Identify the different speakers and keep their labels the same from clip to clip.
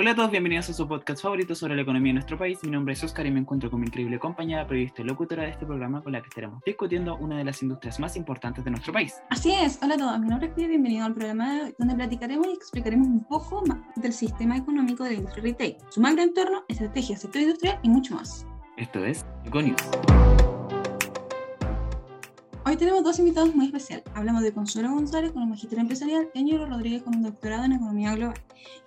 Speaker 1: Hola a todos, bienvenidos a su podcast favorito sobre la economía de nuestro país. Mi nombre es Oscar y me encuentro con mi increíble compañera, periodista y locutora de este programa con la que estaremos discutiendo una de las industrias más importantes de nuestro país.
Speaker 2: Así es, hola a todos, mi nombre es Pia, bienvenido al programa donde platicaremos y explicaremos un poco más del sistema económico de la industria retail, su macroentorno, estrategia, sector industrial y mucho más.
Speaker 1: Esto es Econius.
Speaker 2: Hoy tenemos dos invitados muy especiales. Hablamos de Consuelo González con un magíster empresarial y Ángelo Rodríguez con un doctorado en economía global,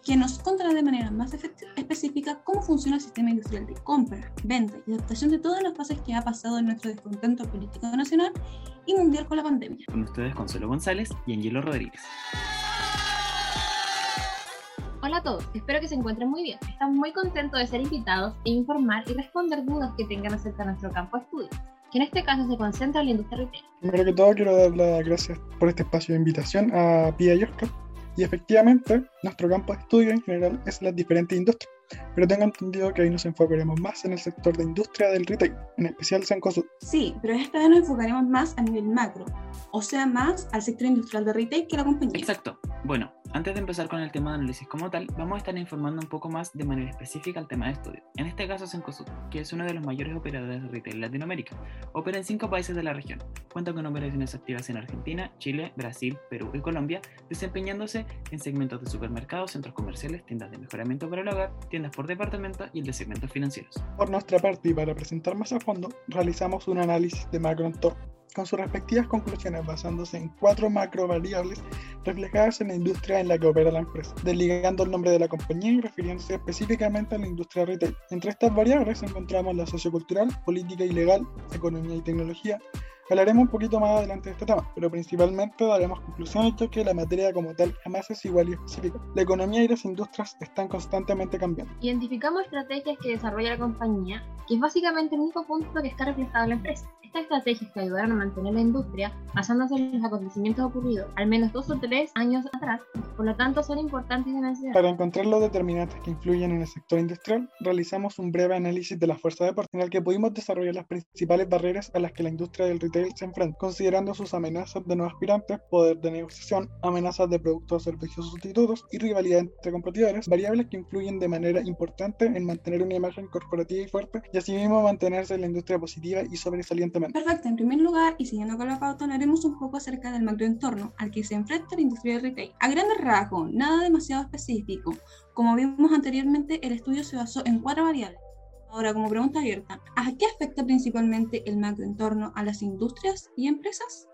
Speaker 2: quien nos contará de manera más específica cómo funciona el sistema industrial de compra, venta y adaptación de todas las fases que ha pasado en nuestro descontento político nacional y mundial con la pandemia.
Speaker 1: Con ustedes Consuelo González y Ángelo Rodríguez.
Speaker 3: Hola a todos, espero que se encuentren muy bien. Estamos muy contentos de ser invitados e informar y responder dudas que tengan acerca de nuestro campo de estudio en este caso se concentra en la industria retail.
Speaker 4: Primero que todo, quiero dar las gracias por este espacio de invitación a Pia y Oscar. Y efectivamente, nuestro campo de estudio en general es las diferentes industrias, pero tengo entendido que ahí nos enfocaremos más en el sector de industria del retail, en especial Sencosud.
Speaker 2: Sí, pero esta vez nos enfocaremos más a nivel macro, o sea, más al sector industrial de retail que la compañía.
Speaker 1: Exacto. Bueno, antes de empezar con el tema de análisis como tal, vamos a estar informando un poco más de manera específica al tema de estudio. En este caso, Cencosud, que es uno de los mayores operadores de retail en Latinoamérica. Opera en cinco países de la región. Cuenta con operaciones activas en Argentina, Chile, Brasil, Perú y Colombia, desempeñándose en segmentos de supermercados, centros comerciales, tiendas de mejoramiento para el hogar, tiendas por departamento y el de segmentos financieros.
Speaker 4: Por nuestra parte y para presentar más a fondo, realizamos un análisis de macroentorno con sus respectivas conclusiones basándose en cuatro macro variables reflejadas en la industria en la que opera la empresa, desligando el nombre de la compañía y refiriéndose específicamente a la industria retail. Entre estas variables encontramos la sociocultural, política y legal, economía y tecnología, Hablaremos un poquito más adelante de este tema, pero principalmente daremos conclusiones ya que la materia como tal jamás es igual y específica. La economía y las industrias están constantemente cambiando.
Speaker 3: Identificamos estrategias que desarrolla la compañía, que es básicamente el único punto que está reflejado en la empresa. Estas estrategias que ayudaron a mantener la industria basándose en los acontecimientos ocurridos al menos dos o tres años atrás, por lo tanto son importantes de mencionar.
Speaker 4: Para encontrar los determinantes que influyen en el sector industrial, realizamos un breve análisis de la fuerza de en el que pudimos desarrollar las principales barreras a las que la industria del retail se enfrenta, considerando sus amenazas de nuevos aspirantes, poder de negociación, amenazas de productos o servicios sustitutos y rivalidad entre competidores, variables que influyen de manera importante en mantener una imagen corporativa y fuerte y asimismo mantenerse en la industria positiva y sobresalientemente
Speaker 2: Perfecto, en primer lugar, y siguiendo con la pauta, hablaremos un poco acerca del macroentorno al que se enfrenta la industria del retail. A grandes rasgos, nada demasiado específico. Como vimos anteriormente, el estudio se basó en cuatro variables. Ahora, como pregunta abierta, ¿a qué afecta principalmente el macroentorno a las industrias y empresas?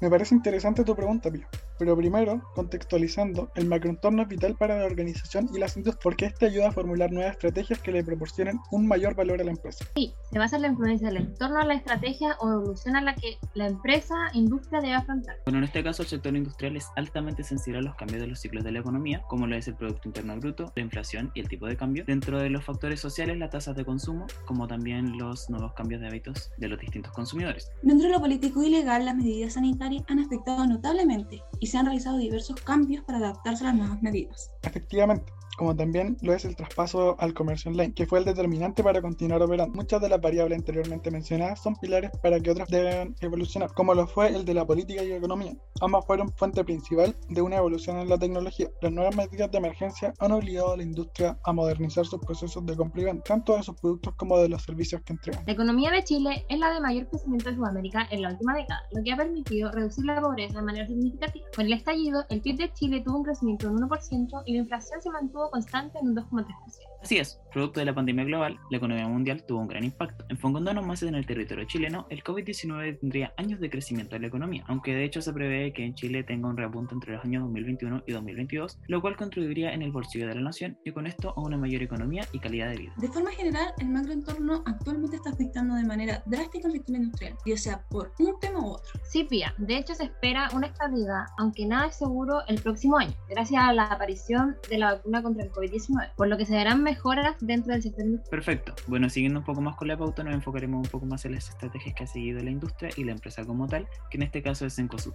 Speaker 4: Me parece interesante tu pregunta, Pío. Pero primero, contextualizando, el macroentorno es vital para la organización y las industrias porque este ayuda a formular nuevas estrategias que le proporcionen un mayor valor a la empresa.
Speaker 3: Sí, se basa en la influencia del entorno a la estrategia o evolución a la que la empresa, industria debe afrontar.
Speaker 1: Bueno, en este caso el sector industrial es altamente sensible a los cambios de los ciclos de la economía, como lo es el Producto Interno Bruto, la inflación y el tipo de cambio. Dentro de los factores sociales, las tasas de consumo, como también los nuevos cambios de hábitos de los distintos consumidores.
Speaker 2: Dentro de lo político y legal, las medidas sanitarias han afectado notablemente y se han realizado diversos cambios para adaptarse a las nuevas medidas.
Speaker 4: Efectivamente, como también lo es el traspaso al comercio online, que fue el determinante para continuar operando. Muchas de las variables anteriormente mencionadas son pilares para que otras deben evolucionar, como lo fue el de la política y economía. Ambas fueron fuente principal de una evolución en la tecnología. Las nuevas medidas de emergencia han obligado a la industria a modernizar sus procesos de compra tanto de sus productos como de los servicios que entregan.
Speaker 3: La economía de Chile es la de mayor crecimiento de Sudamérica en la última década, lo que ha permitido reducir la pobreza de manera significativa. Con el estallido, el PIB de Chile tuvo un crecimiento de 1% y la inflación se mantuvo constante en un 2,3%.
Speaker 1: Así es, producto de la pandemia global, la economía mundial tuvo un gran impacto. Enfocándonos más en el territorio chileno, el COVID-19 tendría años de crecimiento de la economía, aunque de hecho se prevé que en Chile tenga un repunte entre los años 2021 y 2022, lo cual contribuiría en el bolsillo de la nación y con esto a una mayor economía y calidad de vida.
Speaker 2: De forma general, el macroentorno actualmente está afectando de manera drástica al sector industrial, ya sea por un tema u otro.
Speaker 3: Sí, Pía, de hecho se espera una estabilidad, aunque nada es seguro el próximo año, gracias a la aparición de la vacuna contra el COVID-19, por lo que se verán mejoras dentro del sector industrial.
Speaker 1: Perfecto. Bueno, siguiendo un poco más con la pauta, nos enfocaremos un poco más en las estrategias que ha seguido la industria y la empresa como tal, que en este caso es Encosud.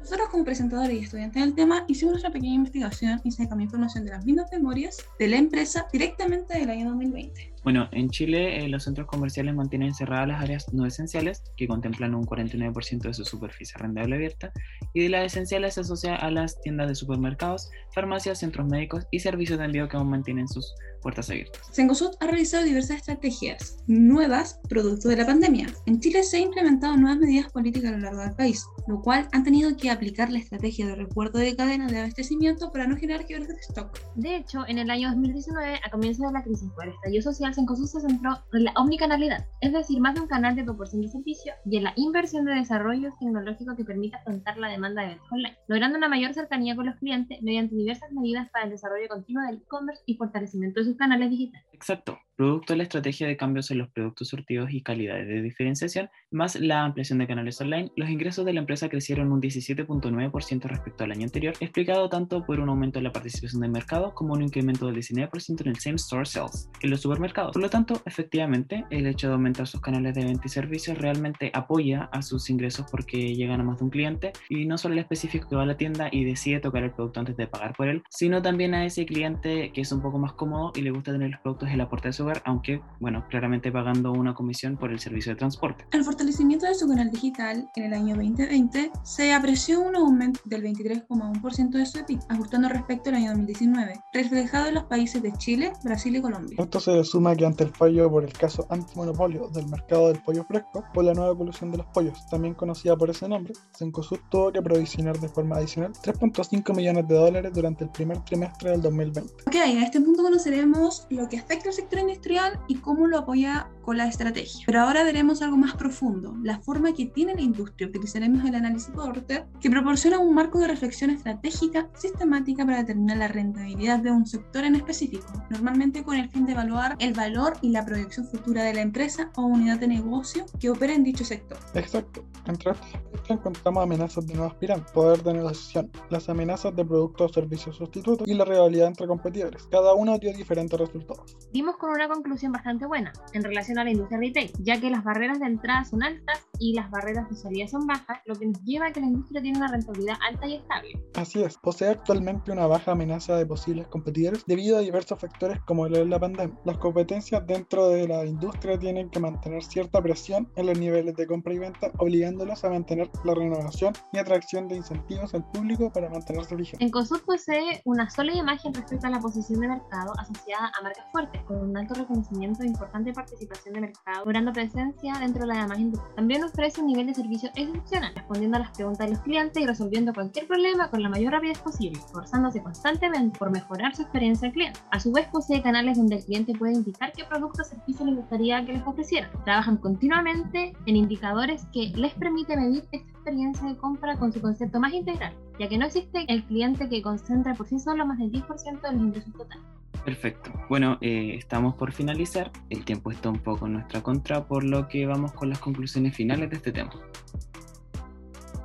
Speaker 2: Nosotros como presentadores y estudiantes del tema hicimos nuestra pequeña investigación y sacamos información de las mismas memorias de la empresa directamente del año 2020.
Speaker 1: Bueno, en Chile eh, los centros comerciales mantienen cerradas las áreas no esenciales, que contemplan un 49% de su superficie arrendable abierta, y de las esenciales se asocia a las tiendas de supermercados, farmacias, centros médicos y servicios de envío que aún mantienen sus puertas abiertas.
Speaker 2: Cencosud ha realizado diversas estrategias nuevas producto de la pandemia. En Chile se han implementado nuevas medidas políticas a lo largo del país, lo cual han tenido que aplicar la estrategia de recuerdo de cadena de abastecimiento para no generar quiebres de stock.
Speaker 3: De hecho, en el año 2019, a comienzo de la crisis por el estallido social, Cencosud se centró en la omnicanalidad, es decir, más de un canal de proporción de servicio y en la inversión de desarrollos tecnológicos que permita afrontar la demanda de eventos online, logrando una mayor cercanía con los clientes mediante diversas medidas para el desarrollo continuo del e-commerce y fortalecimiento de sus canales digitales.
Speaker 1: Exacto. Producto de la estrategia de cambios en los productos surtidos y calidades de diferenciación, más la ampliación de canales online, los ingresos de la empresa crecieron un 17.9% respecto al año anterior, explicado tanto por un aumento en la participación del mercado como un incremento del 19% en el same store sales en los supermercados. Por lo tanto, efectivamente, el hecho de aumentar sus canales de venta y servicios realmente apoya a sus ingresos porque llegan a más de un cliente y no solo el específico que va a la tienda y decide tocar el producto antes de pagar por él, sino también a ese cliente que es un poco más cómodo y le gusta tener los productos en la puerta de su hogar, aunque, bueno, claramente pagando una comisión por el servicio de transporte.
Speaker 2: Al fortalecimiento de su canal digital en el año 2020 se apreció un aumento del 23,1% de su EPIC, ajustando respecto al año 2019, reflejado en los países de Chile, Brasil y Colombia.
Speaker 4: Esto se le suma que ante el fallo por el caso antimonopolio del mercado del pollo fresco, por la nueva evolución de los pollos, también conocida por ese nombre, Cencosud tuvo que provisionar de forma adicional 3.5 millones de dólares durante el primer trimestre del 2020.
Speaker 2: Ok, a este punto conoceremos lo que afecta al sector industrial y cómo lo apoya con la estrategia. Pero ahora veremos algo más profundo, la forma que tiene la industria. Utilizaremos el análisis Porter, que proporciona un marco de reflexión estratégica sistemática para determinar la rentabilidad de un sector en específico, normalmente con el fin de evaluar el valor y la proyección futura de la empresa o unidad de negocio que opera en dicho sector.
Speaker 4: Exacto. Entre estas encontramos amenazas de nuevas pirámides, poder de negociación, las amenazas de productos o servicios sustitutos y la rivalidad entre competidores. Cada uno dio diferentes resultados.
Speaker 3: Dimos con una conclusión bastante buena en relación a la industria retail, ya que las barreras de entrada son altas y las barreras de salida son bajas, lo que nos lleva a que la industria tiene una rentabilidad alta y estable.
Speaker 4: Así es, posee actualmente una baja amenaza de posibles competidores debido a diversos factores como el de la pandemia. Las competencias dentro de la industria tienen que mantener cierta presión en los niveles de compra y venta, obligándolos a mantener la renovación y atracción de incentivos al público para mantenerse vigentes.
Speaker 3: Encosud posee una sólida imagen respecto a la posición de mercado asociada a marcas fuertes, con un alto reconocimiento e importante participación de mercado, logrando presencia dentro de la demás industria. Ofrece un nivel de servicio excepcional, respondiendo a las preguntas de los clientes y resolviendo cualquier problema con la mayor rapidez posible, esforzándose constantemente por mejorar su experiencia al cliente. A su vez, posee canales donde el cliente puede indicar qué producto o servicio les gustaría que les ofrecieran. Trabajan continuamente en indicadores que les permite medir esta experiencia de compra con su concepto más integral, ya que no existe el cliente que concentra por sí solo más del 10% de los ingresos totales.
Speaker 1: Perfecto. Bueno, eh, estamos por finalizar. El tiempo está un poco en nuestra contra, por lo que vamos con las conclusiones finales de este tema.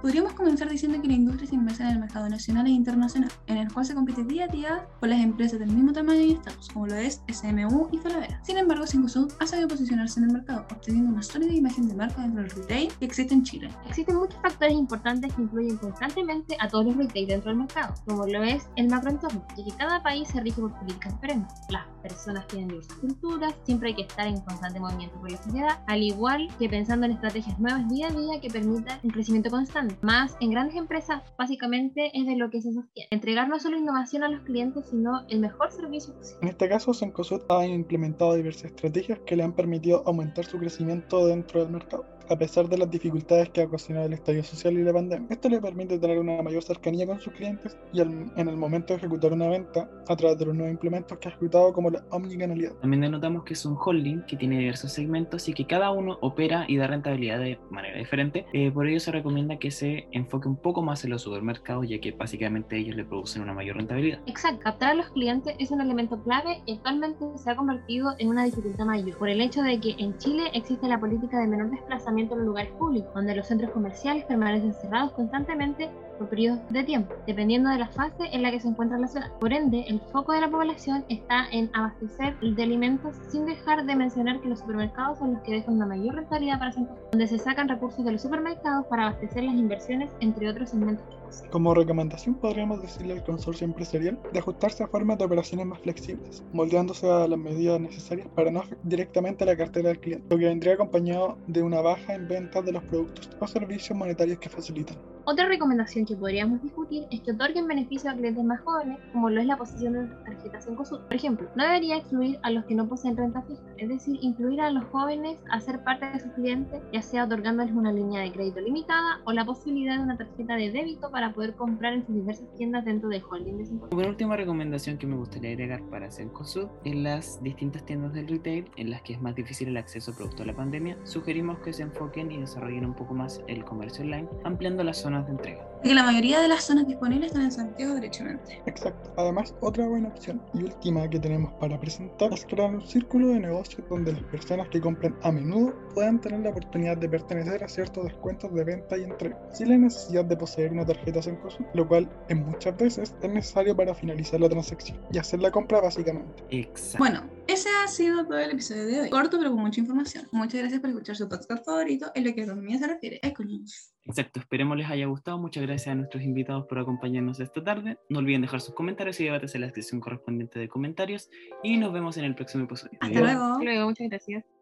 Speaker 2: Podríamos comenzar diciendo que la industria se inmersa en el mercado nacional e internacional, en el cual se compite día a día con las empresas del mismo tamaño y estatus, como lo es SMU y Falabella. Sin embargo, Cencosud ha sabido posicionarse en el mercado, obteniendo una sólida imagen de marca dentro del retail que existe en Chile.
Speaker 3: Existen muchos factores importantes que influyen constantemente a todos los retail dentro del mercado, como lo es el macroentorno, ya que cada país se rige por políticas diferentes. Las personas tienen diversas culturas, siempre hay que estar en constante movimiento por la sociedad, al igual que pensando en estrategias nuevas día a día que permitan un crecimiento constante. Más en grandes empresas, básicamente es de lo que se sostiene. Entregar no solo innovación a los clientes, sino el mejor servicio posible.
Speaker 4: En este caso, Cencosud ha implementado diversas estrategias que le han permitido aumentar su crecimiento dentro del mercado a pesar de las dificultades que ha ocasionado el estadio social y la pandemia. Esto le permite tener una mayor cercanía con sus clientes y al- en el momento de ejecutar una venta a través de los nuevos implementos que ha ejecutado como la omnicanalidad.
Speaker 1: También denotamos que es un holding que tiene diversos segmentos y que cada uno opera y da rentabilidad de manera diferente. Eh, por ello se recomienda que se enfoque un poco más en los supermercados, ya que básicamente ellos le producen una mayor rentabilidad.
Speaker 3: Exacto, captar a los clientes es un elemento clave y actualmente se ha convertido en una dificultad mayor, por el hecho de que en Chile existe la política de menor desplazamiento en los lugares públicos, donde los centros comerciales permanecen cerrados constantemente por de tiempo, dependiendo de la fase en la que se encuentra la ciudad. Por ende, el foco de la población está en abastecer de alimentos sin dejar de mencionar que los supermercados son los que dejan una mayor rentabilidad para Sanco, donde se sacan recursos de los supermercados para abastecer las inversiones, entre otros segmentos que.
Speaker 4: Como recomendación podríamos decirle al consorcio empresarial de ajustarse a formas de operaciones más flexibles, moldeándose a las medidas necesarias para no afectar directamente a la cartera del cliente, lo que vendría acompañado de una baja en ventas de los productos o servicios monetarios que facilitan.
Speaker 3: Otra recomendación que podríamos discutir es que otorguen beneficios a clientes más jóvenes, como lo es la posición de tarjetas en COSUD. Por ejemplo, no debería excluir a los que no poseen renta fija, es decir, incluir a los jóvenes a ser parte de sus clientes, ya sea otorgándoles una línea de crédito limitada o la posibilidad de una tarjeta de débito para poder comprar en sus diversas tiendas dentro de holding de.
Speaker 1: Una última recomendación que me gustaría agregar para Cencosud en las distintas tiendas del retail en las que es más difícil el acceso producto de la pandemia, sugerimos que se enfoquen y desarrollen un poco más el comercio online, ampliando las zonas de entrega.
Speaker 2: Que la mayoría de las zonas disponibles están en Santiago derechamente.
Speaker 4: Exacto. Además, otra buena opción y última que tenemos para presentar es crear un círculo de negocios donde las personas que compran a menudo puedan tener la oportunidad de pertenecer a ciertos descuentos de venta y entrega, sin la necesidad de poseer una tarjeta Cencosud, lo cual en muchas veces es necesario para finalizar la transacción y hacer la compra básicamente.
Speaker 1: Exacto.
Speaker 2: Bueno, ese ha sido todo el episodio de hoy. Corto, pero con mucha información. Muchas gracias por escuchar su podcast favorito en lo que a economía se refiere. Escuchamos.
Speaker 1: Exacto, esperemos les haya gustado. Muchas gracias a nuestros invitados por acompañarnos esta tarde. No olviden dejar sus comentarios y debates en la descripción correspondiente de comentarios. Y nos vemos en el próximo episodio.
Speaker 2: Hasta
Speaker 1: Adiós.
Speaker 2: luego.
Speaker 3: Luego, muchas gracias.